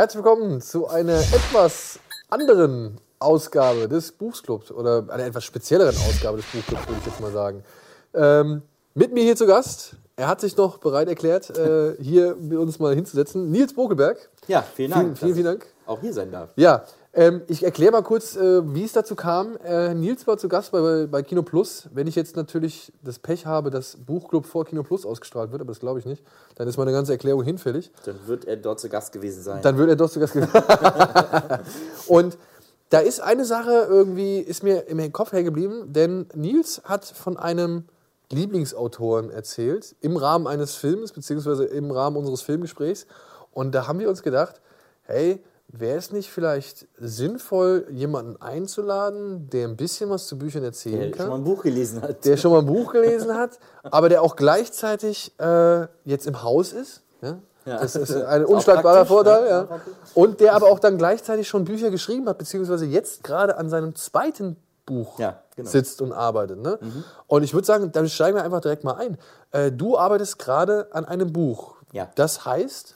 Herzlich willkommen zu einer etwas anderen Ausgabe des Buchclubs oder einer etwas spezielleren Ausgabe des Buchclubs, würde ich jetzt mal sagen. Ähm, mit mir hier zu Gast, er hat sich noch bereit erklärt, äh, hier mit uns mal hinzusetzen, Nils Bokelberg. Ja, vielen Dank. Vielen, vielen, vielen Dank. Auch hier sein darf. Ja, ähm, ich erkläre mal kurz, äh, wie es dazu kam. Äh, Nils war zu Gast bei, bei Kino Plus. Wenn ich jetzt natürlich das Pech habe, dass Buchclub vor Kino Plus ausgestrahlt wird, aber das glaube ich nicht, dann ist meine ganze Erklärung hinfällig. Dann wird er dort zu Gast gewesen sein. Dann wird er dort zu Gast gewesen Und da ist eine Sache irgendwie, ist mir im Kopf hängen geblieben, denn Nils hat von einem Lieblingsautoren erzählt, im Rahmen eines Films, beziehungsweise im Rahmen unseres Filmgesprächs. Und da haben wir uns gedacht, hey, Wäre es nicht vielleicht sinnvoll, jemanden einzuladen, der ein bisschen was zu Büchern erzählen der kann? Der schon mal ein Buch gelesen hat. Der schon mal ein Buch gelesen hat, aber der auch gleichzeitig äh, jetzt im Haus ist. Ja? Ja. Das ist ein unschlagbarer Vorteil. Ja. Und der aber auch dann gleichzeitig schon Bücher geschrieben hat, beziehungsweise jetzt gerade an seinem zweiten Buch ja, genau. sitzt und arbeitet. Ne? Mhm. Und ich würde sagen, dann steigen wir einfach direkt mal ein. Äh, du arbeitest gerade an einem Buch. Ja. Das heißt?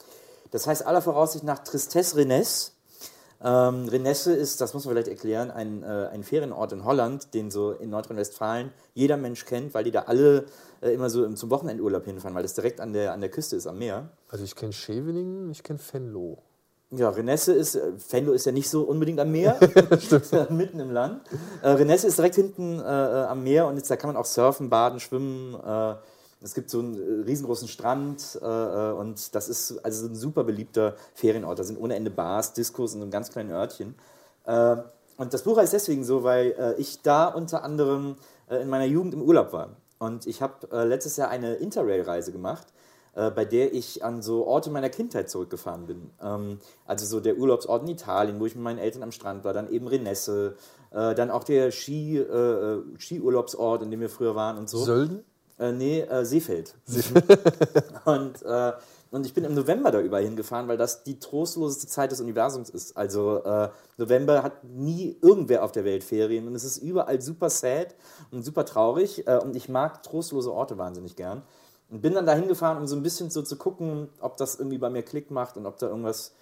Das heißt aller Voraussicht nach Tristesse Renesse. Ähm, Renesse ist, das muss man vielleicht erklären, ein, äh, ein Ferienort in Holland, den so in Nordrhein-Westfalen jeder Mensch kennt, weil die da alle äh, immer so zum Wochenendurlaub hinfahren, weil das direkt an der, an der Küste ist, am Meer. Also ich kenne Scheveningen, ich kenne Venlo. Ja, Renesse ist, äh, Venlo ist ja nicht so unbedingt am Meer, mitten im Land. Äh, Renesse ist direkt hinten äh, äh, am Meer und jetzt, da kann man auch surfen, baden, schwimmen, es gibt so einen äh, riesengroßen Strand äh, äh, und das ist also ein super beliebter Ferienort. Da sind ohne Ende Bars, Diskos in einem ganz kleinen Örtchen. Äh, und das Buch heißt deswegen so, weil äh, ich da unter anderem äh, in meiner Jugend im Urlaub war. Und ich habe letztes Jahr eine Interrail-Reise gemacht, bei der ich an so Orte meiner Kindheit zurückgefahren bin. Ähm, also so der Urlaubsort in Italien, wo ich mit meinen Eltern am Strand war, dann eben Renesse, dann auch der Ski, Skiurlaubsort, in dem wir früher waren und so. Sölden? Äh, nee, äh, Seefeld. und, äh, und ich bin im November da überall hingefahren, weil das die trostloseste Zeit des Universums ist. Also äh, November hat nie irgendwer auf der Welt Ferien und es ist überall super sad und super traurig. Äh, und ich mag trostlose Orte wahnsinnig gern. Und bin dann da hingefahren, um so ein bisschen so zu gucken, ob das irgendwie bei mir Klick macht und ob da irgendwas,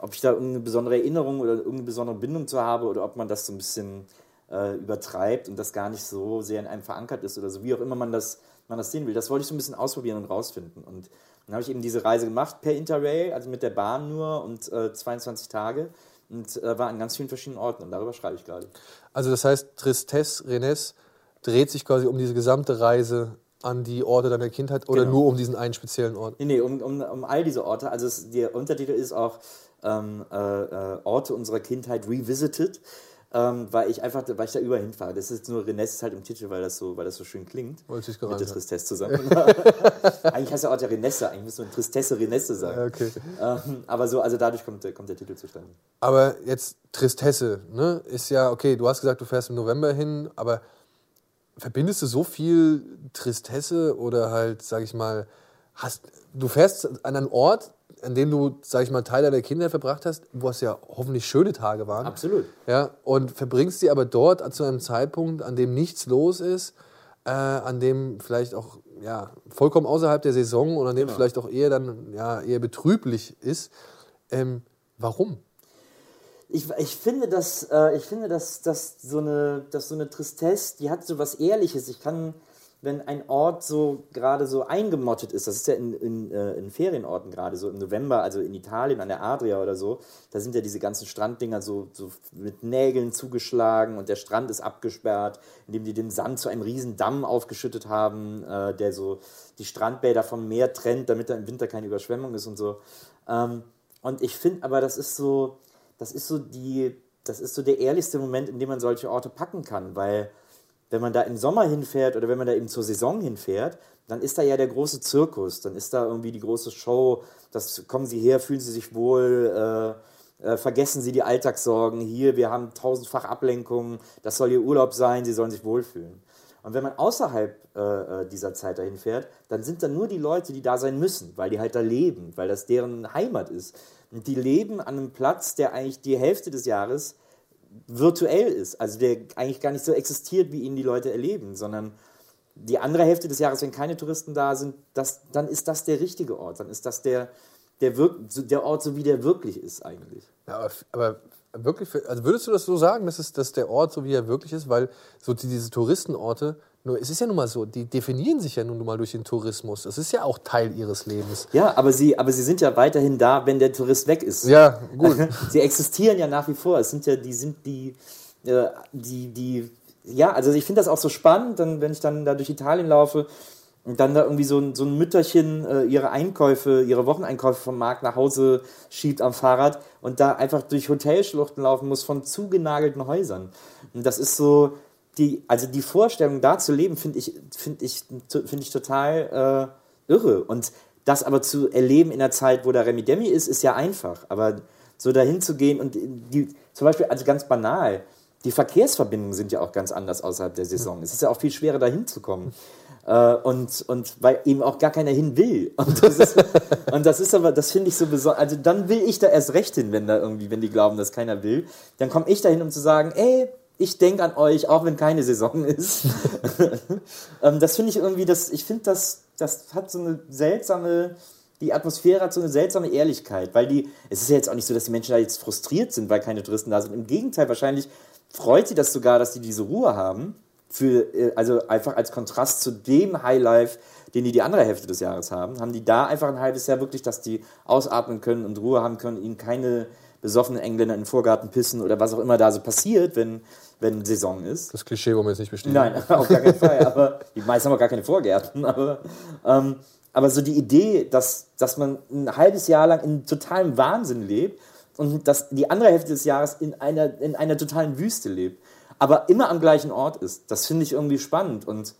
ob ich da irgendeine besondere Erinnerung oder irgendeine besondere Bindung zu habe oder ob man das so ein bisschen äh, übertreibt und das gar nicht so sehr in einem verankert ist oder so, wie auch immer man das, man das sehen will. Das wollte ich so ein bisschen ausprobieren und rausfinden. Und dann habe ich eben diese Reise gemacht per Interrail, also mit der Bahn nur und äh, 22 Tage und äh, war an ganz vielen verschiedenen Orten und darüber schreibe ich gerade. Also das heißt, Tristesse Rennes dreht sich quasi um diese gesamte Reise an die Orte deiner Kindheit oder genau. nur um diesen einen speziellen Ort? Nee, nee, um, um, um all diese Orte. Also es, der Untertitel ist auch ähm, äh, äh Orte unserer Kindheit revisited ähm, weil ich einfach, weil ich da überall hinfahre. Das ist nur Renesse halt im Titel, weil das so, weil das so schön klingt. Wollte ich gerade. Mit der Tristesse zusammen. eigentlich heißt ja auch der Renesse, eigentlich müsste man Tristesse Renesse sagen. Okay. Ähm, aber so, also dadurch kommt, kommt der Titel zustande. Aber jetzt Tristesse, ne? Ist ja, okay, du hast gesagt, du fährst im November hin, aber verbindest du so viel Tristesse oder halt, sag ich mal, hast, du fährst an einen Ort, an dem du, sag ich mal, Teil deiner Kinder verbracht hast, wo es ja hoffentlich schöne Tage waren. Absolut. Ja, und verbringst sie aber dort zu einem Zeitpunkt, an dem nichts los ist, äh, an dem vielleicht auch ja, vollkommen außerhalb der Saison und an dem genau. vielleicht auch eher dann ja, eher betrüblich ist. Ähm, warum? Ich, ich finde, dass, äh, ich finde dass, dass, so eine, dass so eine Tristesse, die hat so was Ehrliches. Ich kann wenn ein Ort so gerade so eingemottet ist, das ist ja in, in, äh, in Ferienorten gerade so im November, also in Italien an der Adria oder so, da sind ja diese ganzen Stranddinger so, so mit Nägeln zugeschlagen und der Strand ist abgesperrt, indem die den Sand zu einem riesen Damm aufgeschüttet haben, äh, der so die Strandbäder vom Meer trennt, damit da im Winter keine Überschwemmung ist und so. Ähm, und ich finde aber, das ist so, das ist so die, das ist so der ehrlichste Moment, in dem man solche Orte packen kann, weil wenn man da im Sommer hinfährt oder wenn man da eben zur Saison hinfährt, dann ist da ja der große Zirkus, dann ist da irgendwie die große Show, das kommen Sie her, fühlen Sie sich wohl, äh, äh, vergessen Sie die Alltagssorgen, hier, wir haben tausendfach Ablenkungen, das soll Ihr Urlaub sein, Sie sollen sich wohlfühlen. Und wenn man außerhalb äh, äh, dieser Zeit dahin fährt, dann sind da nur die Leute, die da sein müssen, weil die halt da leben, weil das deren Heimat ist. Und die leben an einem Platz, der eigentlich die Hälfte des Jahres virtuell ist, also der eigentlich gar nicht so existiert, wie ihn die Leute erleben, sondern die andere Hälfte des Jahres, wenn keine Touristen da sind, das, dann ist das der richtige Ort, dann ist das der, der, wirk der Ort so, wie der wirklich ist eigentlich. Ja, aber, aber wirklich, also würdest du das so sagen, dass, es, dass der Ort so, wie er wirklich ist? Weil so die, diese Touristenorte, nur, es ist ja nun mal so, die definieren sich ja nun mal durch den Tourismus. Das ist ja auch Teil ihres Lebens. Ja, aber sie, aber sie sind ja weiterhin da, wenn der Tourist weg ist. Ja, gut. sie existieren ja nach wie vor. Es sind ja, die sind die, äh, die, die, ja, also ich finde das auch so spannend, dann, wenn ich dann da durch Italien laufe und dann da irgendwie so ein, so ein Mütterchen äh, ihre Einkäufe, ihre Wocheneinkäufe vom Markt nach Hause schiebt am Fahrrad und da einfach durch Hotelschluchten laufen muss von zugenagelten Häusern. Und das ist so, die, also die Vorstellung, da zu leben, finde ich, finde ich, finde ich total äh, irre. Und das aber zu erleben in einer Zeit, wo da Remi Demi ist, ist ja einfach. Aber so dahin zu gehen und die, zum Beispiel, also ganz banal, die Verkehrsverbindungen sind ja auch ganz anders außerhalb der Saison. Es ist ja auch viel schwerer, dahin zu kommen. Äh, und, und weil eben auch gar keiner hin will. Und das ist, und das ist aber, das finde ich so besonders. Also dann will ich da erst recht hin, wenn da irgendwie, wenn die glauben, dass keiner will. Dann komme ich dahin, um zu sagen, ey, ich denke an euch, auch wenn keine Saison ist. ähm, das finde ich irgendwie, das, ich finde, das, das hat so eine seltsame, die Atmosphäre hat so eine seltsame Ehrlichkeit, weil die, es ist ja jetzt auch nicht so, dass die Menschen da jetzt frustriert sind, weil keine Touristen da sind. Im Gegenteil, wahrscheinlich freut sie das sogar, dass die diese Ruhe haben. Für, äh, also einfach als Kontrast zu dem Highlife, den die die andere Hälfte des Jahres haben, haben die da einfach ein halbes Jahr wirklich, dass die ausatmen können und Ruhe haben können, ihnen keine besoffenen Engländer in den Vorgarten pissen oder was auch immer da so passiert, wenn, wenn Saison ist. Das Klischee wollen wir jetzt nicht bestätigen. Nein, auf gar keinen Fall. Aber die meisten haben auch gar keine Vorgärten. Aber, ähm, aber so die Idee, dass, dass man ein halbes Jahr lang in totalem Wahnsinn lebt und dass die andere Hälfte des Jahres in einer, in einer totalen Wüste lebt, aber immer am gleichen Ort ist, das finde ich irgendwie spannend. Und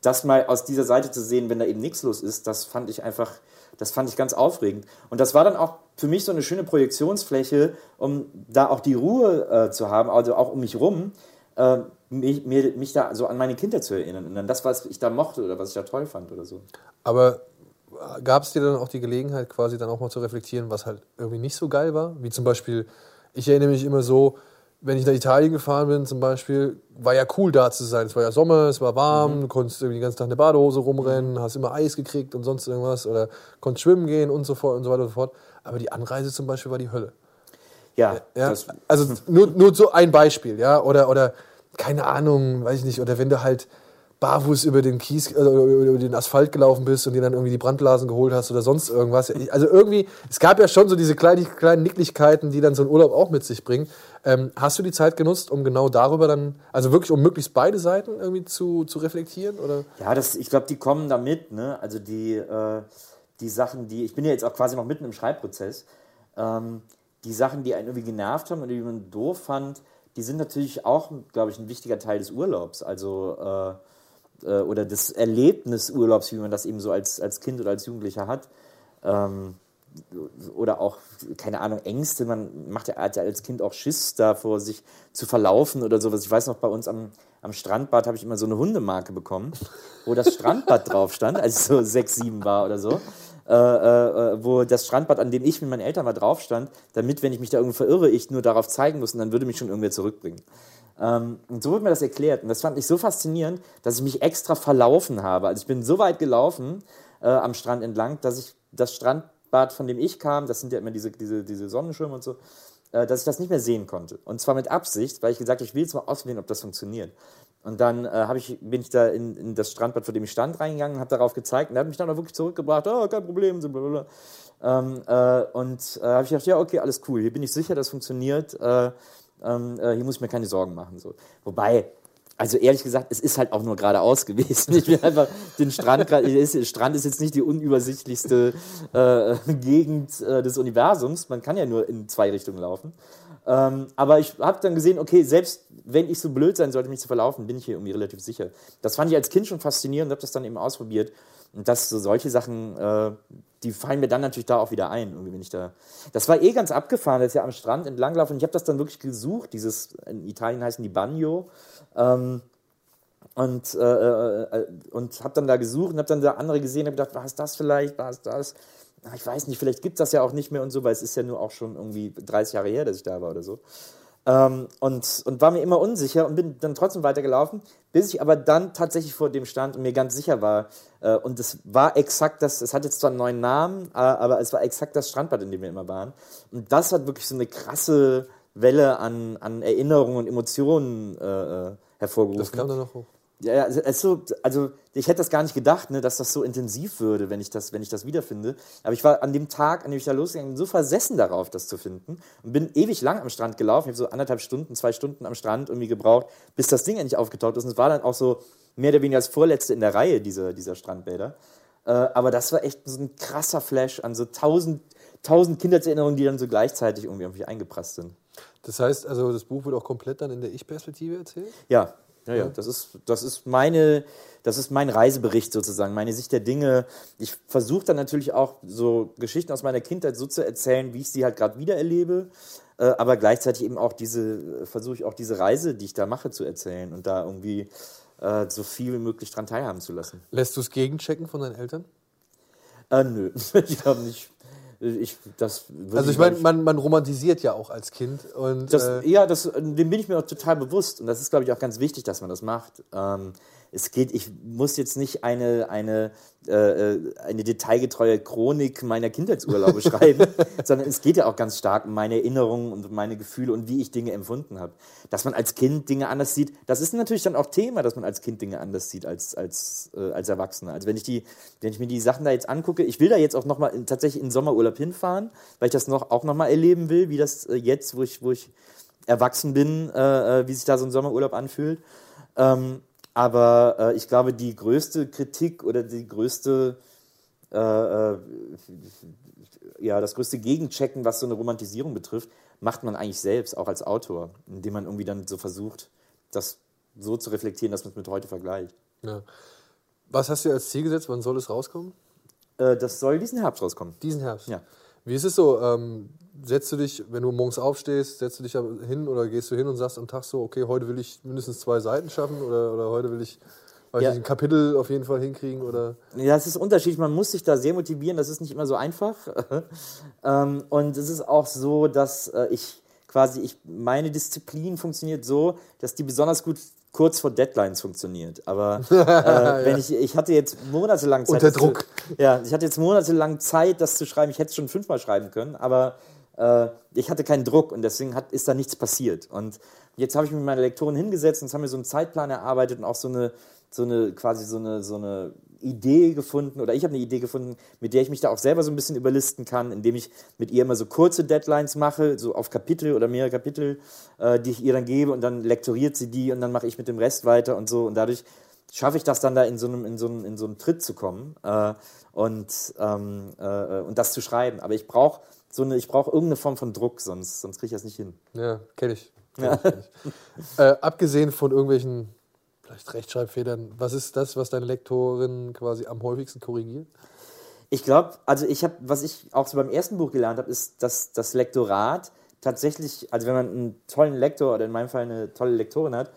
das mal aus dieser Seite zu sehen, wenn da eben nichts los ist, das fand ich einfach, das fand ich ganz aufregend. Und das war dann auch für mich so eine schöne Projektionsfläche, um da auch die Ruhe äh, zu haben, also auch um mich rum, äh, mich, mir, mich da so an meine Kinder zu erinnern und an das, was ich da mochte oder was ich da toll fand oder so. Aber gab es dir dann auch die Gelegenheit, quasi dann auch mal zu reflektieren, was halt irgendwie nicht so geil war? Wie zum Beispiel, ich erinnere mich immer so, wenn ich nach Italien gefahren bin, zum Beispiel, war ja cool da zu sein. Es war ja Sommer, es war warm, mhm. du konntest irgendwie den ganzen Tag in der Badehose rumrennen, hast immer Eis gekriegt und sonst irgendwas oder konntest schwimmen gehen und so fort und so weiter und so fort. Aber die Anreise zum Beispiel war die Hölle. Ja, ja also nur, nur so ein Beispiel, ja, oder, oder keine Ahnung, weiß ich nicht, oder wenn du halt barfuß über den Kies, äh, über den Asphalt gelaufen bist und dir dann irgendwie die Brandblasen geholt hast oder sonst irgendwas. Also irgendwie, es gab ja schon so diese kleinen, kleinen Nicklichkeiten, die dann so ein Urlaub auch mit sich bringen. Ähm, hast du die Zeit genutzt, um genau darüber dann, also wirklich um möglichst beide Seiten irgendwie zu, zu reflektieren? Oder? Ja, das, ich glaube, die kommen da mit, ne? Also die, äh, die Sachen, die, ich bin ja jetzt auch quasi noch mitten im Schreibprozess, ähm, die Sachen, die einen irgendwie genervt haben oder die man doof fand, die sind natürlich auch, glaube ich, ein wichtiger Teil des Urlaubs. Also äh, äh, oder des Erlebnisurlaubs, wie man das eben so als, als Kind oder als Jugendlicher hat. Ähm, oder auch, keine Ahnung, Ängste. Man macht ja als Kind auch Schiss davor, sich zu verlaufen oder sowas. Ich weiß noch, bei uns am, am Strandbad habe ich immer so eine Hundemarke bekommen, wo das Strandbad drauf stand, als ich so sechs, sieben war oder so. Äh, äh, wo das Strandbad, an dem ich mit meinen Eltern mal drauf stand, damit, wenn ich mich da irgendwie verirre, ich nur darauf zeigen muss und dann würde mich schon irgendwer zurückbringen. Ähm, und so wird mir das erklärt. Und das fand ich so faszinierend, dass ich mich extra verlaufen habe. Also ich bin so weit gelaufen äh, am Strand entlang, dass ich das Strandbad, von dem ich kam, das sind ja immer diese, diese, diese Sonnenschirme und so, äh, dass ich das nicht mehr sehen konnte. Und zwar mit Absicht, weil ich gesagt habe, ich will jetzt mal ausprobieren, ob das funktioniert. Und dann äh, ich, bin ich da in, in, das Strandbad, vor dem ich stand, reingegangen und habe darauf gezeigt. Und er hat mich dann auch wirklich zurückgebracht. Oh, kein Problem. Blablabla. Ähm, äh, und äh, habe ich gedacht, ja, okay, alles cool. Hier bin ich sicher, das funktioniert. Äh, ähm, äh, hier muss ich mir keine Sorgen machen. So. Wobei, also ehrlich gesagt, es ist halt auch nur geradeaus gewesen. Ich bin einfach den Strand, der Strand ist jetzt nicht die unübersichtlichste äh, Gegend äh, des Universums. Man kann ja nur in zwei Richtungen laufen. Ähm, aber ich habe dann gesehen, okay, selbst wenn ich so blöd sein sollte, mich zu verlaufen, bin ich hier irgendwie relativ sicher. Das fand ich als Kind schon faszinierend und habe das dann eben ausprobiert. Und dass so solche Sachen, äh, die fallen mir dann natürlich da auch wieder ein, irgendwie, wenn ich da. Das war eh ganz abgefahren, dass ich ja am Strand entlanglaufe und ich habe das dann wirklich gesucht, dieses, in Italien heißen die Bagno. Ähm, und, äh, äh, äh und habe dann da gesucht und habe dann da andere gesehen und gedacht, war es das vielleicht, war es das? ich weiß nicht, vielleicht gibt es das ja auch nicht mehr und so, weil es ist ja nur auch schon irgendwie 30 Jahre her, dass ich da war oder so. Ähm, und, und war mir immer unsicher und bin dann trotzdem weitergelaufen, bis ich aber dann tatsächlich vor dem stand und mir ganz sicher war. Äh, und es war exakt das, es hat jetzt zwar einen neuen Namen, aber es war exakt das Strandbad, in dem wir immer waren. Und das hat wirklich so eine krasse Welle an, an Erinnerungen und Emotionen äh, äh hervorgerufen. Das kam dann noch hoch. Ja, ja also, also ich hätte das gar nicht gedacht, ne, dass das so intensiv würde, wenn ich das, wenn ich das wiederfinde. Aber ich war an dem Tag, an dem ich da losgegangen bin, so versessen darauf, das zu finden. Und bin ewig lang am Strand gelaufen. Ich habe so anderthalb Stunden, zwei Stunden am Strand irgendwie gebraucht, bis das Ding endlich aufgetaucht ist. Und es war dann auch so mehr oder weniger als vorletzte in der Reihe dieser, dieser Strandbäder. Äh, aber das war echt so ein krasser Flash an so tausend, tausend Kindheitserinnerungen, die dann so gleichzeitig irgendwie, irgendwie eingeprasst sind. Das heißt, also das Buch wird auch komplett dann in der Ich-Perspektive erzählt? Ja, ja, ja, das ist, das ist meine, das ist mein Reisebericht sozusagen, meine Sicht der Dinge. Ich versuche dann natürlich auch so Geschichten aus meiner Kindheit so zu erzählen, wie ich sie halt gerade wieder erlebe, äh, aber gleichzeitig eben auch diese, versuche ich auch diese Reise, die ich da mache, zu erzählen und da irgendwie äh, so viel wie möglich dran teilhaben zu lassen. Lässt du es gegenchecken von deinen Eltern? Äh, nö, ich glaube nicht. Ich, das also ich meine, man, man romantisiert ja auch als Kind. Und, das, äh, ja, das, dem bin ich mir auch total bewusst. Und das ist, glaube ich, auch ganz wichtig, dass man das macht. Ähm, es geht, ich muss jetzt nicht eine, eine, äh, äh eine detailgetreue Chronik meiner Kindheitsurlaube schreiben, sondern es geht ja auch ganz stark um meine Erinnerungen und meine Gefühle und wie ich Dinge empfunden habe. Dass man als Kind Dinge anders sieht, das ist natürlich dann auch Thema, dass man als Kind Dinge anders sieht als, als, äh, als Erwachsener. Also wenn ich, die, wenn ich mir die Sachen da jetzt angucke, ich will da jetzt auch nochmal tatsächlich in den Sommerurlaub hinfahren, weil ich das noch, auch nochmal erleben will, wie das äh, jetzt, wo ich, wo ich erwachsen bin, äh, äh, wie sich da so ein Sommerurlaub anfühlt. Ähm, aber äh, ich glaube, die größte Kritik oder die größte, äh, äh, ja, das größte Gegenchecken, was so eine Romantisierung betrifft, macht man eigentlich selbst, auch als Autor, indem man irgendwie dann so versucht, das so zu reflektieren, dass man es mit heute vergleicht. Ja. Was hast du als Ziel gesetzt? Wann soll es rauskommen? Äh, das soll diesen Herbst rauskommen. Diesen Herbst? Ja. Wie ist es so? Ähm, setzt du dich, wenn du morgens aufstehst, setzt du dich hin oder gehst du hin und sagst am Tag so, okay, heute will ich mindestens zwei Seiten schaffen oder, oder heute will ich weiß ja. ein Kapitel auf jeden Fall hinkriegen? Oder? Ja, es ist unterschiedlich. Man muss sich da sehr motivieren. Das ist nicht immer so einfach. Ähm, und es ist auch so, dass äh, ich quasi, ich, meine Disziplin funktioniert so, dass die besonders gut kurz vor Deadlines funktioniert. Aber äh, ja. wenn ich, ich hatte jetzt monatelang Zeit. Unter Druck. Zu, ja, ich hatte jetzt monatelang Zeit, das zu schreiben. Ich hätte es schon fünfmal schreiben können, aber äh, ich hatte keinen Druck und deswegen hat, ist da nichts passiert. Und jetzt habe ich mit meiner Lektorin hingesetzt und haben wir so einen Zeitplan erarbeitet und auch so eine, so eine quasi so eine, so eine Idee gefunden oder ich habe eine Idee gefunden, mit der ich mich da auch selber so ein bisschen überlisten kann, indem ich mit ihr immer so kurze Deadlines mache, so auf Kapitel oder mehrere Kapitel, äh, die ich ihr dann gebe und dann lektoriert sie die und dann mache ich mit dem Rest weiter und so und dadurch schaffe ich das dann da in so einem, in so einem, in so einem Tritt zu kommen äh, und, ähm, äh, und das zu schreiben. Aber ich brauche so eine, ich brauche irgendeine Form von Druck, sonst, sonst kriege ich das nicht hin. Ja, kenne ich. Kenn ja. ich, kenn ich. äh, abgesehen von irgendwelchen vielleicht Rechtschreibfedern, was ist das, was deine Lektorin quasi am häufigsten korrigiert? Ich glaube, also ich habe, was ich auch so beim ersten Buch gelernt habe, ist, dass das Lektorat tatsächlich, also wenn man einen tollen Lektor oder in meinem Fall eine tolle Lektorin hat,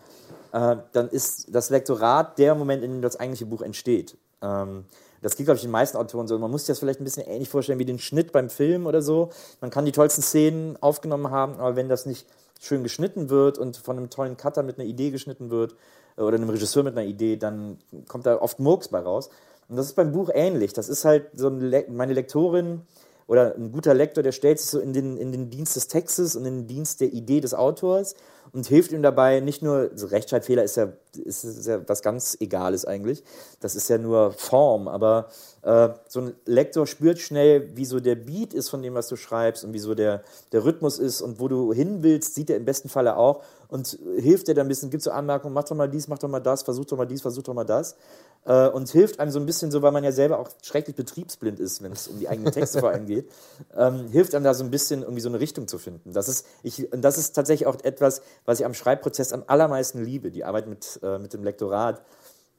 äh, dann ist das Lektorat der Moment, in dem das eigentliche Buch entsteht. Ähm, das geht, glaube ich, den meisten Autoren so. Man muss sich das vielleicht ein bisschen ähnlich vorstellen wie den Schnitt beim Film oder so. Man kann die tollsten Szenen aufgenommen haben, aber wenn das nicht schön geschnitten wird und von einem tollen Cutter mit einer Idee geschnitten wird äh, oder einem Regisseur mit einer Idee, dann kommt da oft Murks bei raus. Und das ist beim Buch ähnlich. Das ist halt so Le meine Lektorin oder ein guter Lektor, der stellt sich so in den, in den Dienst des Textes und in den Dienst der Idee des Autors und hilft ihm dabei, nicht nur, also Rechtschreibfehler ist ja, ist, ja was ganz Egales eigentlich, das ist ja nur Form, aber äh, so ein Lektor spürt schnell, wie so der Beat ist von dem, was du schreibst und wie so der, der Rhythmus ist und wo du hin willst, sieht er im besten Falle auch und hilft dir dann ein bisschen, gibt so Anmerkungen, mach doch mal dies, mach doch mal das, versuch doch mal dies, versuch doch mal das äh, und hilft einem so ein bisschen so, weil man ja selber auch schrecklich betriebsblind ist, wenn es um die eigenen Texte vor allem geht, ähm, hilft einem da so ein bisschen irgendwie so eine Richtung zu finden. Das ist, ich, und das ist tatsächlich auch etwas, was ich am Schreibprozess am allermeisten liebe, die Arbeit mit, äh, mit dem Lektorat,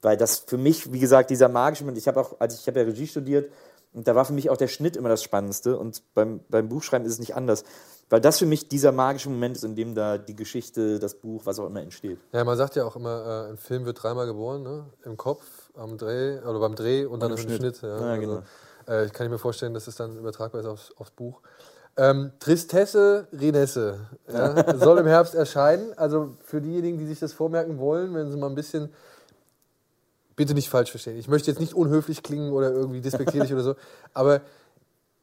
weil das für mich, wie gesagt, dieser magische Moment, ich habe auch, als ich, ich habe ja Regie studiert und da war für mich auch der Schnitt immer das Spannendste und beim, beim Buchschreiben ist es nicht anders. Weil das für mich dieser magische Moment ist, in dem da die Geschichte, das Buch, was auch immer entsteht. Ja, man sagt ja auch immer, äh, ein Film wird dreimal geboren, ne? im Kopf, am Dreh oder beim Dreh und, und dann im Schnitt. Schnitt ja. ja. genau. Also, äh, ich kann mir vorstellen, dass es dann übertragbar ist aufs, aufs Buch. Ähm, Tristesse Renesse ja, soll im Herbst erscheinen. Also für diejenigen, die sich das vormerken wollen, wenn sie mal ein bisschen. Bitte nicht falsch verstehen. Ich möchte jetzt nicht unhöflich klingen oder irgendwie despektierlich oder so. Aber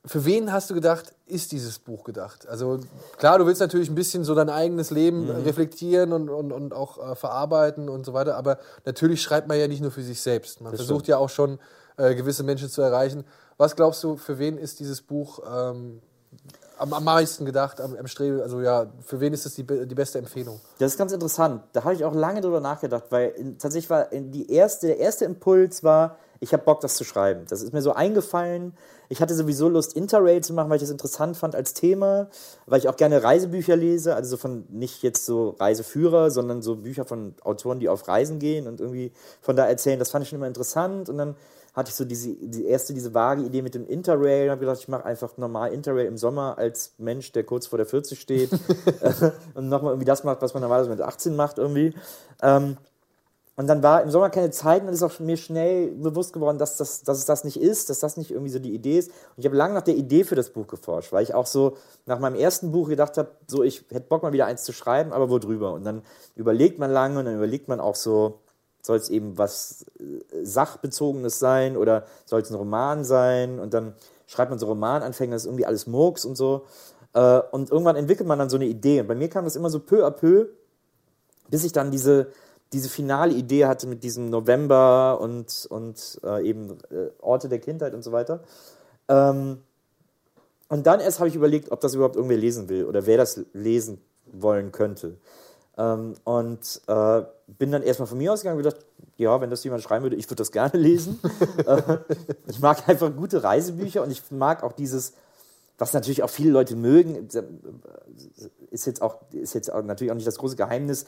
für wen hast du gedacht, ist dieses Buch gedacht? Also klar, du willst natürlich ein bisschen so dein eigenes Leben mhm. reflektieren und, und, und auch äh, verarbeiten und so weiter, aber natürlich schreibt man ja nicht nur für sich selbst. Man das versucht stimmt. ja auch schon äh, gewisse Menschen zu erreichen. Was glaubst du, für wen ist dieses Buch ähm, am, am meisten gedacht, am, am Streben? Also ja, für wen ist das die, die beste Empfehlung? Das ist ganz interessant. Da habe ich auch lange drüber nachgedacht, weil in, tatsächlich war die erste, der erste Impuls war, ich habe Bock, das zu schreiben. Das ist mir so eingefallen. Ich hatte sowieso Lust, Interrail zu machen, weil ich das interessant fand als Thema, weil ich auch gerne Reisebücher lese, also so von nicht jetzt so Reiseführer, sondern so Bücher von Autoren, die auf Reisen gehen und irgendwie von da erzählen. Das fand ich schon immer interessant und dann hatte ich so diese die erste diese vage Idee mit dem Interrail und habe gedacht, ich mache einfach normal Interrail im Sommer als Mensch, der kurz vor der 40 steht und nochmal irgendwie das macht, was man normalerweise mit 18 macht irgendwie. Ähm, und dann war im Sommer keine Zeit und dann ist auch mir schnell bewusst geworden, dass, das, dass es das nicht ist, dass das nicht irgendwie so die Idee ist. Und ich habe lange nach der Idee für das Buch geforscht, weil ich auch so nach meinem ersten Buch gedacht habe, so ich hätte Bock mal wieder eins zu schreiben, aber wo drüber? Und dann überlegt man lange und dann überlegt man auch so, soll es eben was äh, Sachbezogenes sein oder soll es ein Roman sein? Und dann schreibt man so Romananfänge, das ist irgendwie alles Murks und so. Äh, und irgendwann entwickelt man dann so eine Idee. Und bei mir kam das immer so peu à peu, bis ich dann diese diese finale Idee hatte mit diesem November und, und äh, eben äh, Orte der Kindheit und so weiter. Ähm, und dann erst habe ich überlegt, ob das überhaupt irgendwer lesen will oder wer das lesen wollen könnte. Ähm, und äh, bin dann erstmal von mir ausgegangen und gedacht, ja, wenn das jemand schreiben würde, ich würde das gerne lesen. Äh, ich mag einfach gute Reisebücher und ich mag auch dieses, was natürlich auch viele Leute mögen, ist jetzt auch, ist jetzt auch natürlich auch nicht das große Geheimnis,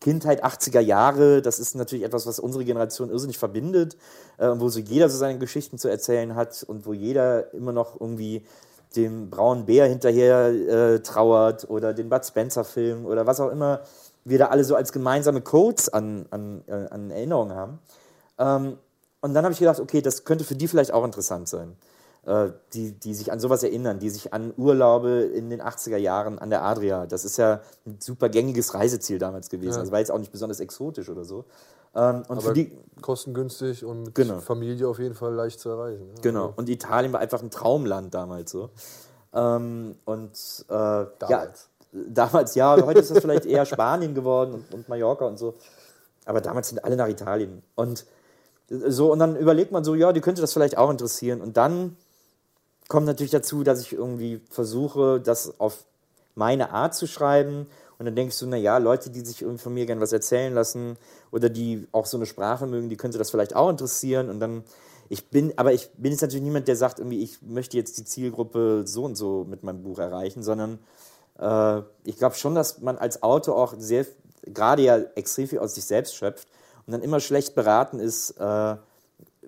Kindheit, 80er Jahre, das ist natürlich etwas, was unsere Generation irrsinnig verbindet, äh, wo so jeder so seine Geschichten zu erzählen hat und wo jeder immer noch irgendwie dem braunen Bär hinterher äh, trauert oder den Bud Spencer-Film oder was auch immer wir da alle so als gemeinsame Codes an, an, äh, an Erinnerungen haben. Ähm, und dann habe ich gedacht, okay, das könnte für die vielleicht auch interessant sein. Äh, die, die sich an sowas erinnern, die sich an Urlaube in den 80er Jahren an der Adria. Das ist ja ein super gängiges Reiseziel damals gewesen. Ja. Das war jetzt auch nicht besonders exotisch oder so. Ähm, und Aber für die kostengünstig und mit genau. Familie auf jeden Fall leicht zu erreichen. Ja. Genau. Und Italien war einfach ein Traumland damals so. Ähm, und äh, damals. ja, damals ja, heute ist das vielleicht eher Spanien geworden und, und Mallorca und so. Aber damals sind alle nach Italien. Und so, und dann überlegt man so, ja, die könnte das vielleicht auch interessieren. Und dann kommt natürlich dazu, dass ich irgendwie versuche, das auf meine Art zu schreiben. Und dann denkst du, naja, Leute, die sich irgendwie von mir gerne was erzählen lassen oder die auch so eine Sprache mögen, die könnte das vielleicht auch interessieren. Und dann, ich bin, aber ich bin jetzt natürlich niemand, der sagt, irgendwie, ich möchte jetzt die Zielgruppe so und so mit meinem Buch erreichen, sondern äh, ich glaube schon, dass man als Autor auch sehr, gerade ja extrem viel aus sich selbst schöpft und dann immer schlecht beraten ist, äh,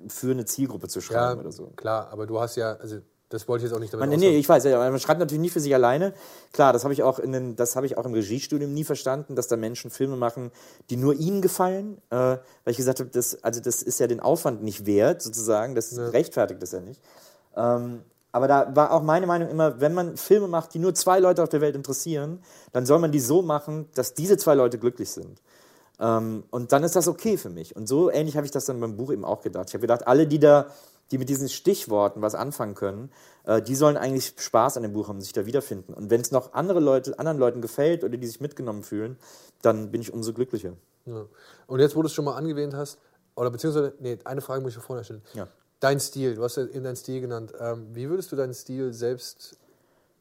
für eine Zielgruppe zu schreiben ja, oder so. Klar, aber du hast ja, also das wollte ich jetzt auch nicht damit man, Nee, ich weiß, man schreibt natürlich nie für sich alleine. Klar, das habe ich auch in den, das habe ich auch im Regiestudium nie verstanden, dass da Menschen Filme machen, die nur ihnen gefallen, äh, weil ich gesagt habe, das, also das ist ja den Aufwand nicht wert, sozusagen, das ja. rechtfertigt das ja nicht. Ähm, aber da war auch meine Meinung immer, wenn man Filme macht, die nur zwei Leute auf der Welt interessieren, dann soll man die so machen, dass diese zwei Leute glücklich sind. Ähm, und dann ist das okay für mich. Und so ähnlich habe ich das dann beim Buch eben auch gedacht. Ich habe gedacht, alle, die da die mit diesen Stichworten was anfangen können, äh, die sollen eigentlich Spaß an dem Buch haben, sich da wiederfinden. Und wenn es noch andere Leute, anderen Leuten gefällt oder die sich mitgenommen fühlen, dann bin ich umso glücklicher. Ja. Und jetzt, wo du es schon mal angewähnt hast, oder beziehungsweise, nee, eine Frage muss ich vorher stellen. Ja. Dein Stil, du hast ja eben deinen Stil genannt. Ähm, wie würdest du deinen Stil selbst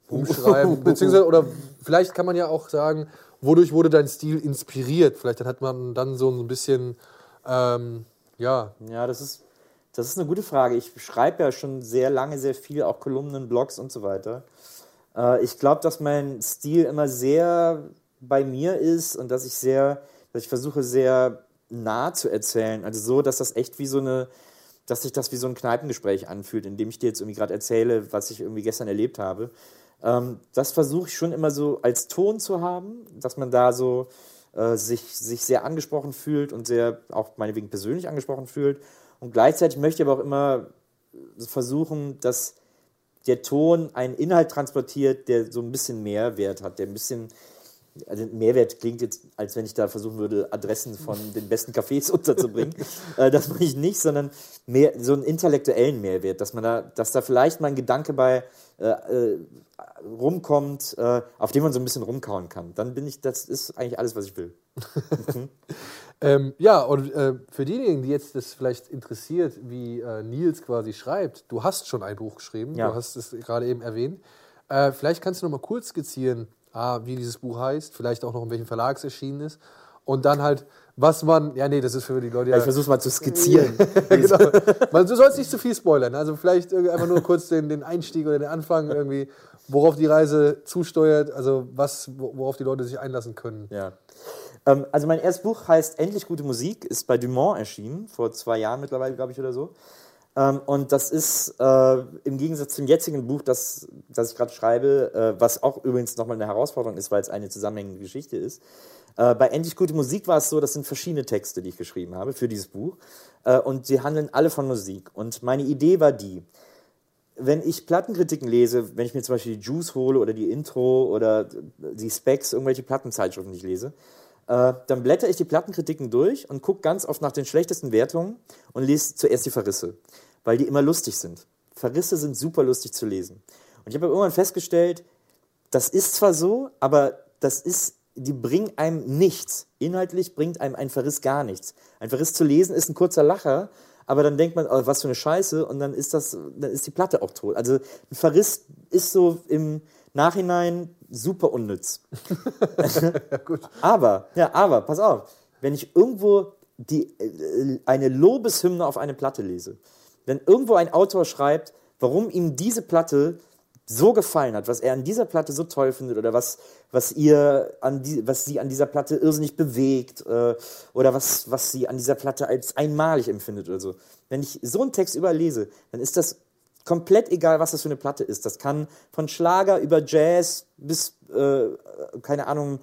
umschreiben? beziehungsweise, oder vielleicht kann man ja auch sagen, wodurch wurde dein Stil inspiriert? Vielleicht hat man dann so ein bisschen, ähm, ja. Ja, das ist das ist eine gute Frage. Ich schreibe ja schon sehr lange, sehr viel, auch Kolumnen, Blogs und so weiter. Äh, ich glaube, dass mein Stil immer sehr bei mir ist und dass ich sehr, dass ich versuche, sehr nah zu erzählen. Also so, dass das echt wie so eine, dass sich das wie so ein Kneipengespräch anfühlt, in dem ich dir jetzt irgendwie gerade erzähle, was ich irgendwie gestern erlebt habe. Ähm, das versuche ich schon immer so als Ton zu haben, dass man da so äh, sich, sich sehr angesprochen fühlt und sehr auch meinetwegen persönlich angesprochen fühlt. Und gleichzeitig möchte ich aber auch immer versuchen, dass der Ton einen Inhalt transportiert, der so ein bisschen Mehrwert hat, der ein bisschen also Mehrwert klingt jetzt, als wenn ich da versuchen würde, Adressen von den besten Cafés unterzubringen. äh, das mache ich nicht, sondern mehr, so einen intellektuellen Mehrwert, dass man da, dass da vielleicht mal ein Gedanke bei äh, äh, rumkommt, äh, auf dem man so ein bisschen rumkauen kann. Dann bin ich, das ist eigentlich alles, was ich will. ähm, ja, und äh, für diejenigen, die jetzt das vielleicht interessiert, wie äh, Nils quasi schreibt, du hast schon ein Buch geschrieben, Ja. du hast es gerade eben erwähnt. Äh, vielleicht kannst du noch mal kurz skizzieren, ah, wie dieses Buch heißt, vielleicht auch noch in welchem Verlag es erschienen ist. Und dann halt, was man, ja, nee, das ist für die Leute. Ich versuche es mal zu skizzieren. genau. Man, du sollst nicht zu viel spoilern. Also vielleicht einfach nur kurz den, den Einstieg oder den Anfang irgendwie, worauf die Reise zusteuert, also was, wo- worauf die Leute sich einlassen können. Ja. Ähm, also mein erstes Buch heißt Endlich gute Musik, ist bei Dumont erschienen, vor zwei Jahren mittlerweile, glaube ich, oder so. Ähm, und das ist äh, im Gegensatz zum jetzigen Buch, das, das ich gerade schreibe, äh, was auch übrigens nochmal eine Herausforderung ist, weil es eine zusammenhängende Geschichte ist. Äh, bei Endlich gute Musik war es so, das sind verschiedene Texte, die ich geschrieben habe für dieses Buch. Äh, und sie handeln alle von Musik. Und meine Idee war die, wenn ich Plattenkritiken lese, wenn ich mir zum Beispiel die Juice hole oder die Intro oder die Specs, irgendwelche Plattenzeitschriften, die ich lese, äh, dann blätter ich die Plattenkritiken durch und gucke ganz oft nach den schlechtesten Wertungen und lese zuerst die Verrisse, weil die immer lustig sind. Verrisse sind super lustig zu lesen. Und ich habe irgendwann festgestellt, das ist zwar so, aber das ist, die bringen einem nichts. Inhaltlich bringt einem ein Verriss gar nichts. Ein Verriss zu lesen ist ein kurzer Lacher, aber dann denkt man, oh, was für eine Scheiße, und dann ist das, dann ist die Platte auch tot. Also ein Verriss ist so im Nachhinein super unnütz. Aber, ja, aber, pass auf, wenn ich irgendwo die, äh, eine Lobeshymne auf eine Platte lese, wenn irgendwo ein Autor schreibt, warum ihm diese Platte so gefallen hat, was er an dieser Platte so toll findet oder was, was ihr an die, was sie an dieser Platte irrsinnig bewegt äh, oder was, was sie an dieser Platte als einmalig empfindet oder so. Wenn ich so einen Text überlese, dann ist das komplett egal, was das für eine Platte ist. Das kann von Schlager über Jazz bis, äh, keine Ahnung,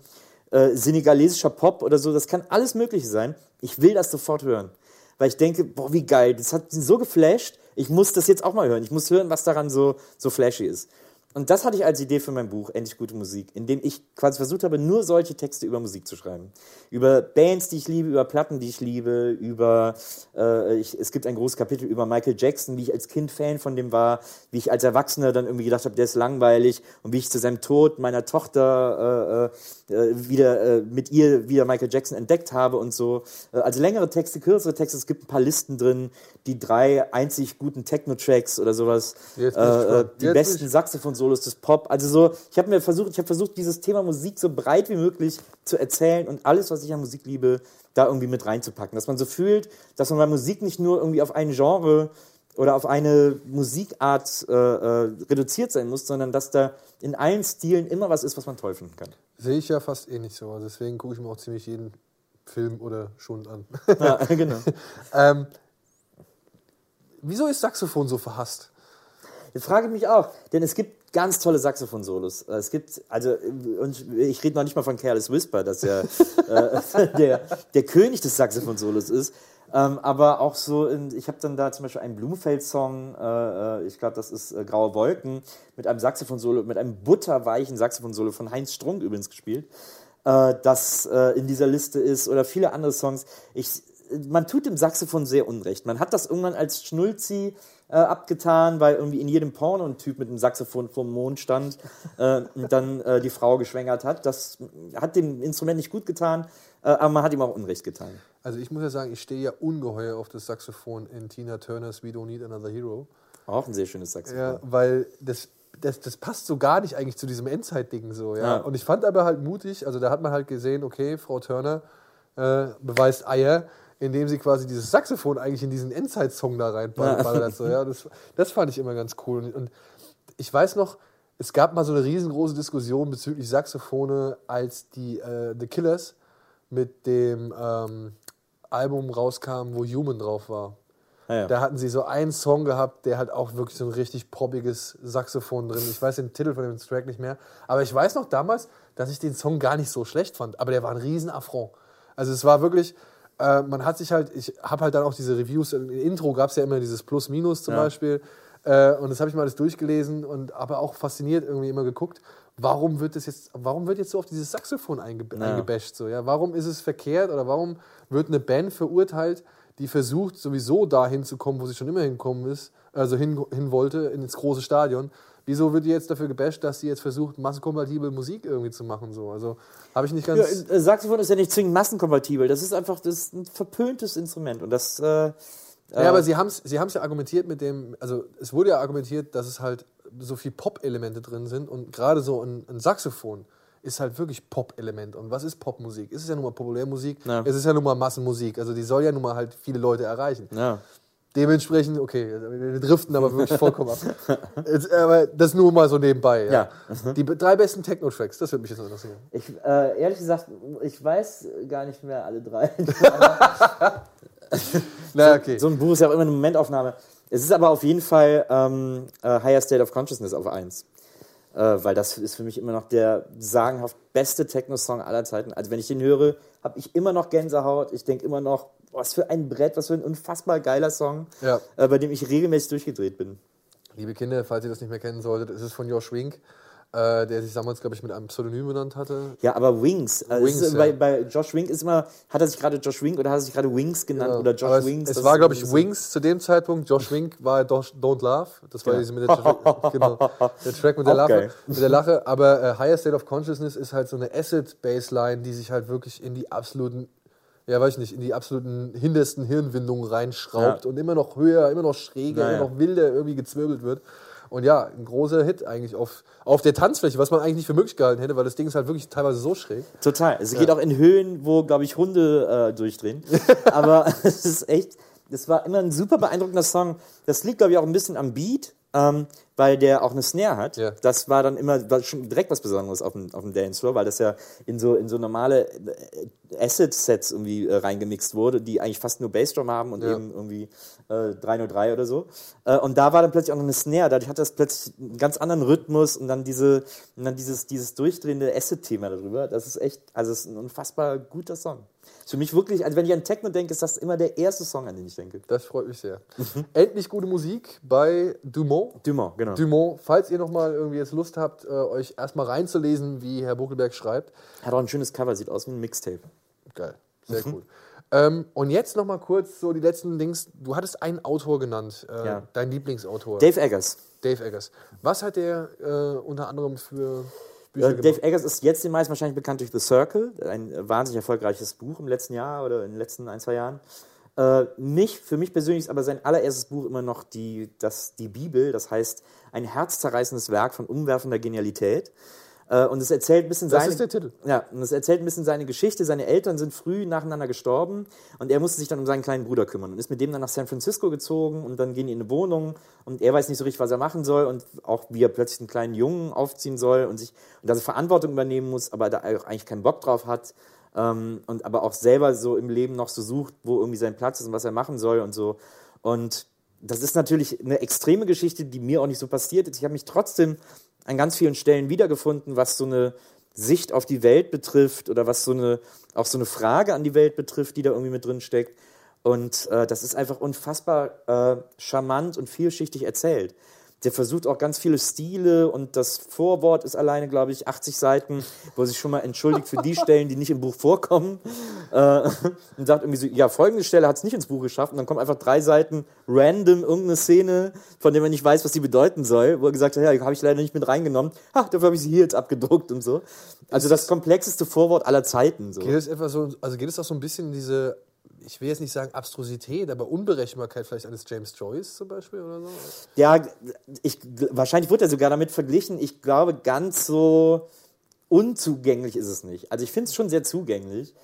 äh, senegalesischer Pop oder so. Das kann alles Mögliche sein. Ich will das sofort hören. Weil ich denke, boah, wie geil, das hat ihn so geflasht. Ich muss das jetzt auch mal hören. Ich muss hören, was daran so, so flashy ist. Und das hatte ich als Idee für mein Buch, Endlich gute Musik, in dem ich quasi versucht habe, nur solche Texte über Musik zu schreiben. Über Bands, die ich liebe, über Platten, die ich liebe, über, äh, ich, es gibt ein großes Kapitel über Michael Jackson, wie ich als Kind Fan von dem war, wie ich als Erwachsener dann irgendwie gedacht habe, der ist langweilig und wie ich zu seinem Tod meiner Tochter äh, äh, wieder äh, mit ihr wieder Michael Jackson entdeckt habe und so. Äh, also längere Texte, kürzere Texte, es gibt ein paar Listen drin, die drei einzig guten Techno-Tracks oder sowas, äh, äh, die Jetzt besten Saxophon-Solos des Pop. Also so, ich habe mir versucht, ich habe versucht, dieses Thema Musik so breit wie möglich zu erzählen und alles, was ich an Musik liebe, da irgendwie mit reinzupacken. Dass man so fühlt, dass man bei Musik nicht nur irgendwie auf ein Genre oder auf eine Musikart äh, äh, reduziert sein muss, sondern dass da in allen Stilen immer was ist, was man toll finden kann. Sehe ich ja fast eh nicht so. Also deswegen gucke ich mir auch ziemlich jeden Film oder schon an. Ja, genau. ähm, wieso ist Saxophon so verhasst? Das frage ich mich auch, denn es gibt ganz tolle Saxophon-Solos. Es gibt, also, und ich rede noch nicht mal von Careless Whisper, dass ja äh, der, der König des Saxophon-Solos ist. Ähm, aber auch so, in, ich habe dann da zum Beispiel einen Blumfeld-Song, äh, äh, ich glaube, das ist äh, Graue Wolken, mit einem Saxophon-Solo, mit einem butterweichen Saxophon-Solo von Heinz Strunk übrigens gespielt, äh, das äh, in dieser Liste ist, oder viele andere Songs. Ich, man tut dem Saxophon sehr unrecht. Man hat das irgendwann als Schnulzi äh, abgetan, weil irgendwie in jedem Porno ein Typ mit einem Saxophon vorm Mond stand äh, und dann äh, die Frau geschwängert hat. Das hat dem Instrument nicht gut getan, äh, aber man hat ihm auch Unrecht getan. Also ich muss ja sagen, ich stehe ja ungeheuer auf das Saxophon in Tina Turners We Don't Need Another Hero. Auch ein sehr schönes Saxophon. Ja, weil das, das, das passt so gar nicht eigentlich zu diesem Endzeit-Ding so, ja? Ja. Und ich fand aber halt mutig, also da hat man halt gesehen, okay, Frau Turner äh, beweist Eier, indem sie quasi dieses Saxophon eigentlich in diesen Endzeit-Song da reinballert. So, ja? das, das fand ich immer ganz cool. Und, und ich weiß noch, es gab mal so eine riesengroße Diskussion bezüglich Saxophone, als die äh, The Killers mit dem ähm, Album rauskam, wo Human drauf war. Ja, ja. Da hatten sie so einen Song gehabt, der halt auch wirklich so ein richtig poppiges Saxophon drin. Ich weiß den Titel von dem Track nicht mehr. Aber ich weiß noch damals, dass ich den Song gar nicht so schlecht fand. Aber der war ein riesen Affront. Also es war wirklich, äh, man hat sich halt, ich habe halt dann auch diese Reviews, im Intro gab es ja immer dieses Plus-Minus zum Ja. Beispiel. Äh, und das habe ich mal alles durchgelesen und aber auch fasziniert irgendwie immer geguckt, warum wird das jetzt, warum wird jetzt so auf dieses Saxophon einge Ja. eingebasht? So, ja? Warum ist es verkehrt oder warum wird eine Band verurteilt, die versucht, sowieso dahin zu kommen, wo sie schon immer hinkommen ist, also hin, hin wollte, ins große Stadion? Wieso wird die jetzt dafür gebasht, dass sie jetzt versucht, massenkompatible Musik irgendwie zu machen? So? Also habe ich nicht ganz. Ja, äh, Saxophon ist ja nicht zwingend massenkompatibel. Das ist einfach das ist ein verpöntes Instrument. Und das. Äh, Ja, aber sie haben es sie haben's ja argumentiert mit dem, also es wurde ja argumentiert, dass es halt so viel Pop-Elemente drin sind und gerade so ein, ein Saxophon ist halt wirklich Pop-Element. Und was ist Popmusik? Es ist ja nun mal Populärmusik, Ja. es ist ja nun mal Massenmusik, also die soll ja nun mal halt viele Leute erreichen. ja. Dementsprechend, okay, wir driften aber wirklich vollkommen ab. Jetzt, aber das nur mal so nebenbei. Ja. Die be- drei besten Techno-Tracks, das würde mich jetzt interessieren. Ich, äh, ehrlich gesagt, ich weiß gar nicht mehr alle drei. Na, okay. so ein Buch ist ja auch immer eine Momentaufnahme. Es ist aber auf jeden Fall ähm, äh, Higher State of Consciousness auf 1. Äh, weil das ist für mich immer noch der sagenhaft beste Techno-Song aller Zeiten. Also wenn ich den höre, habe ich immer noch Gänsehaut. Ich denke immer noch, was für ein Brett, was für ein unfassbar geiler Song, Ja. äh, bei dem ich regelmäßig durchgedreht bin. Liebe Kinder, falls ihr das nicht mehr kennen solltet, ist es von Josh Wink, äh, der sich damals, glaube ich, mit einem Pseudonym benannt hatte. Ja, aber Wings. Also Wings, ist, ja. bei, bei Josh Wink ist immer, hat er sich gerade Josh Wink oder hat er sich gerade Wings genannt Ja, oder Josh es, Wings? Es war, glaube ich, Wings zu dem Zeitpunkt. Josh Wink war Don't Don't Love. Das war Genau. diese mit der, Tra- genau, der Track mit der, Lache, mit der Lache. Aber äh, Higher State of Consciousness ist halt so eine Acid-Bassline, die sich halt wirklich in die absoluten, ja, weiß ich nicht, in die absoluten hintersten Hirnwindungen reinschraubt Ja. und immer noch höher, immer noch schräger, Ja, ja. immer noch wilder irgendwie gezwirbelt wird. Und ja, ein großer Hit eigentlich auf, auf der Tanzfläche, was man eigentlich nicht für möglich gehalten hätte, weil das Ding ist halt wirklich teilweise so schräg. Total. Es geht auch in Höhen, wo, glaube ich, Hunde äh, durchdrehen. Aber es ist echt, das war immer ein super beeindruckender Song. Das liegt, glaube ich, auch ein bisschen am Beat, ähm, weil der auch eine Snare hat. Ja. Das war dann immer war schon direkt was Besonderes auf dem, auf dem Dancefloor, weil das ja in so, in so normale äh, Acid-Sets irgendwie äh, reingemixt wurde, die eigentlich fast nur Bassdrum haben und Ja. eben irgendwie äh, 303 oder so. Äh, und da war dann plötzlich auch noch eine Snare, dadurch hat das plötzlich einen ganz anderen Rhythmus und dann diese, und dann dieses, dieses durchdrehende Acid-Thema darüber. Das ist echt, also es ist ein unfassbar guter Song. Für mich wirklich, also wenn ich an Techno denke, ist das immer der erste Song, an den ich denke. Das freut mich sehr. Mhm. Endlich gute Musik bei Dumont. Dumont, genau. Dumont, falls ihr nochmal irgendwie jetzt Lust habt, äh, euch erstmal reinzulesen, wie Herr Buckelberg schreibt. Hat auch ein schönes Cover, sieht aus wie ein Mixtape. Geil, sehr Mhm. cool. Ähm, und jetzt nochmal kurz so die letzten Dings. Du hattest einen Autor genannt, äh, Ja. dein Lieblingsautor. Dave Eggers. Dave Eggers. Was hat der äh, unter anderem für Bücher gemacht? Dave Eggers ist jetzt den meisten wahrscheinlich bekannt durch The Circle, ein wahnsinnig erfolgreiches Buch im letzten Jahr oder in den letzten ein, zwei Jahren. Äh, mich, für mich persönlich ist aber sein allererstes Buch immer noch die, das, die Bibel, das heißt ein herzzerreißendes Werk von umwerfender Genialität. Äh, und es erzählt ein bisschen Das seine, ist der Titel. Ja, und es erzählt ein bisschen seine Geschichte. Seine Eltern sind früh nacheinander gestorben und er musste sich dann um seinen kleinen Bruder kümmern und ist mit dem dann nach San Francisco gezogen und dann gehen die in eine Wohnung und er weiß nicht so richtig, was er machen soll und auch wie er plötzlich einen kleinen Jungen aufziehen soll und sich und dass er Verantwortung übernehmen muss, aber da auch eigentlich keinen Bock drauf hat ähm, und aber auch selber so im Leben noch so sucht, wo irgendwie sein Platz ist und was er machen soll und so. Und das ist natürlich eine extreme Geschichte, die mir auch nicht so passiert ist. Ich habe mich trotzdem an ganz vielen Stellen wiedergefunden, was so eine Sicht auf die Welt betrifft oder was so eine, auch so eine Frage an die Welt betrifft, die da irgendwie mit drin steckt. Und äh, das ist einfach unfassbar äh, charmant und vielschichtig erzählt. Der versucht auch ganz viele Stile und das Vorwort ist alleine, glaube ich, 80 Seiten, wo er sich schon mal entschuldigt für die Stellen, die nicht im Buch vorkommen. Äh, und sagt irgendwie so, ja, folgende Stelle hat es nicht ins Buch geschafft. Und dann kommen einfach drei Seiten random irgendeine Szene, von der man nicht weiß, was sie bedeuten soll, wo er gesagt hat, ja, habe ich leider nicht mit reingenommen. Ach, dafür habe ich sie hier jetzt abgedruckt und so. Also das komplexeste Vorwort aller Zeiten. So. Geht es etwa so, also geht es auch so ein bisschen in diese, ich will jetzt nicht sagen Abstrusität, aber Unberechenbarkeit vielleicht eines James Joyce zum Beispiel oder so? Ja, ich, wahrscheinlich wurde er sogar damit verglichen. Ich glaube, ganz so unzugänglich ist es nicht. Also ich finde es schon sehr zugänglich,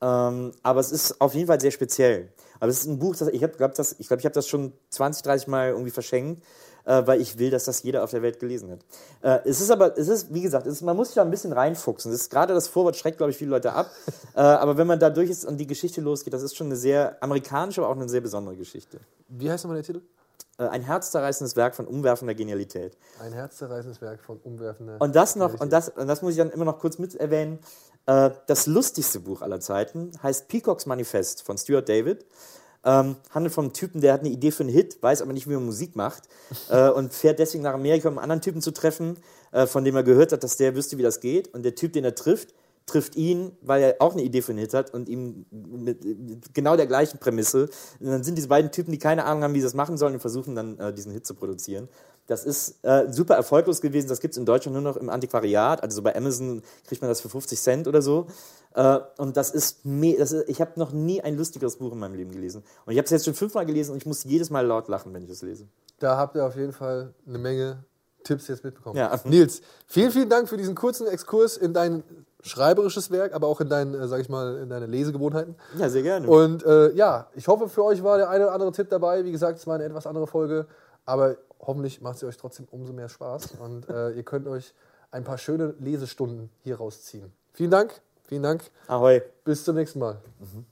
ähm, aber es ist auf jeden Fall sehr speziell. Aber es ist ein Buch, das ich glaube, ich, glaub, ich habe das schon 20, 30 Mal irgendwie verschenkt, äh, weil ich will, dass das jeder auf der Welt gelesen hat. Äh, es ist aber, es ist, wie gesagt, es ist, man muss sich da ein bisschen reinfuchsen. Es ist, gerade das Vorwort schreckt, glaube ich, viele Leute ab. äh, aber wenn man da durch ist und die Geschichte losgeht, das ist schon eine sehr amerikanische, aber auch eine sehr besondere Geschichte. Wie heißt nochmal der Titel? Äh, ein herzzerreißendes Werk von umwerfender Genialität. Ein herzzerreißendes Werk von umwerfender. Und das noch, und das, und das muss ich dann immer noch kurz mit erwähnen. Äh, das lustigste Buch aller Zeiten heißt Peacocks Manifest von Stuart David. Ähm, handelt vom Typen, der hat eine Idee für einen Hit, weiß aber nicht, wie man Musik macht äh, und fährt deswegen nach Amerika, um einen anderen Typen zu treffen, äh, von dem er gehört hat, dass der wüsste, wie das geht. Und der Typ, den er trifft, trifft ihn, weil er auch eine Idee für einen Hit hat und ihm mit, genau der gleichen Prämisse. Und dann sind diese beiden Typen, die keine Ahnung haben, wie sie das machen sollen und versuchen dann äh, diesen Hit zu produzieren. Das ist äh, super erfolglos gewesen. Das gibt es in Deutschland nur noch im Antiquariat. Also so bei Amazon kriegt man das für 50 Cent oder so. Äh, und das ist, das ist ich habe noch nie ein lustigeres Buch in meinem Leben gelesen. Und ich habe es jetzt schon fünfmal gelesen und ich muss jedes Mal laut lachen, wenn ich es lese. Da habt ihr auf jeden Fall eine Menge Tipps jetzt mitbekommen. Ja. Nils, vielen, vielen Dank für diesen kurzen Exkurs in dein schreiberisches Werk, aber auch in dein, äh, sag ich mal, in deine Lesegewohnheiten. Ja, sehr gerne. Und äh, ja, ich hoffe, für euch war der eine oder andere Tipp dabei. Wie gesagt, es war eine etwas andere Folge, aber hoffentlich macht sie euch trotzdem umso mehr Spaß und äh, ihr könnt euch ein paar schöne Lesestunden hier rausziehen. Vielen Dank, vielen Dank. Ahoi. Bis zum nächsten Mal. Mhm.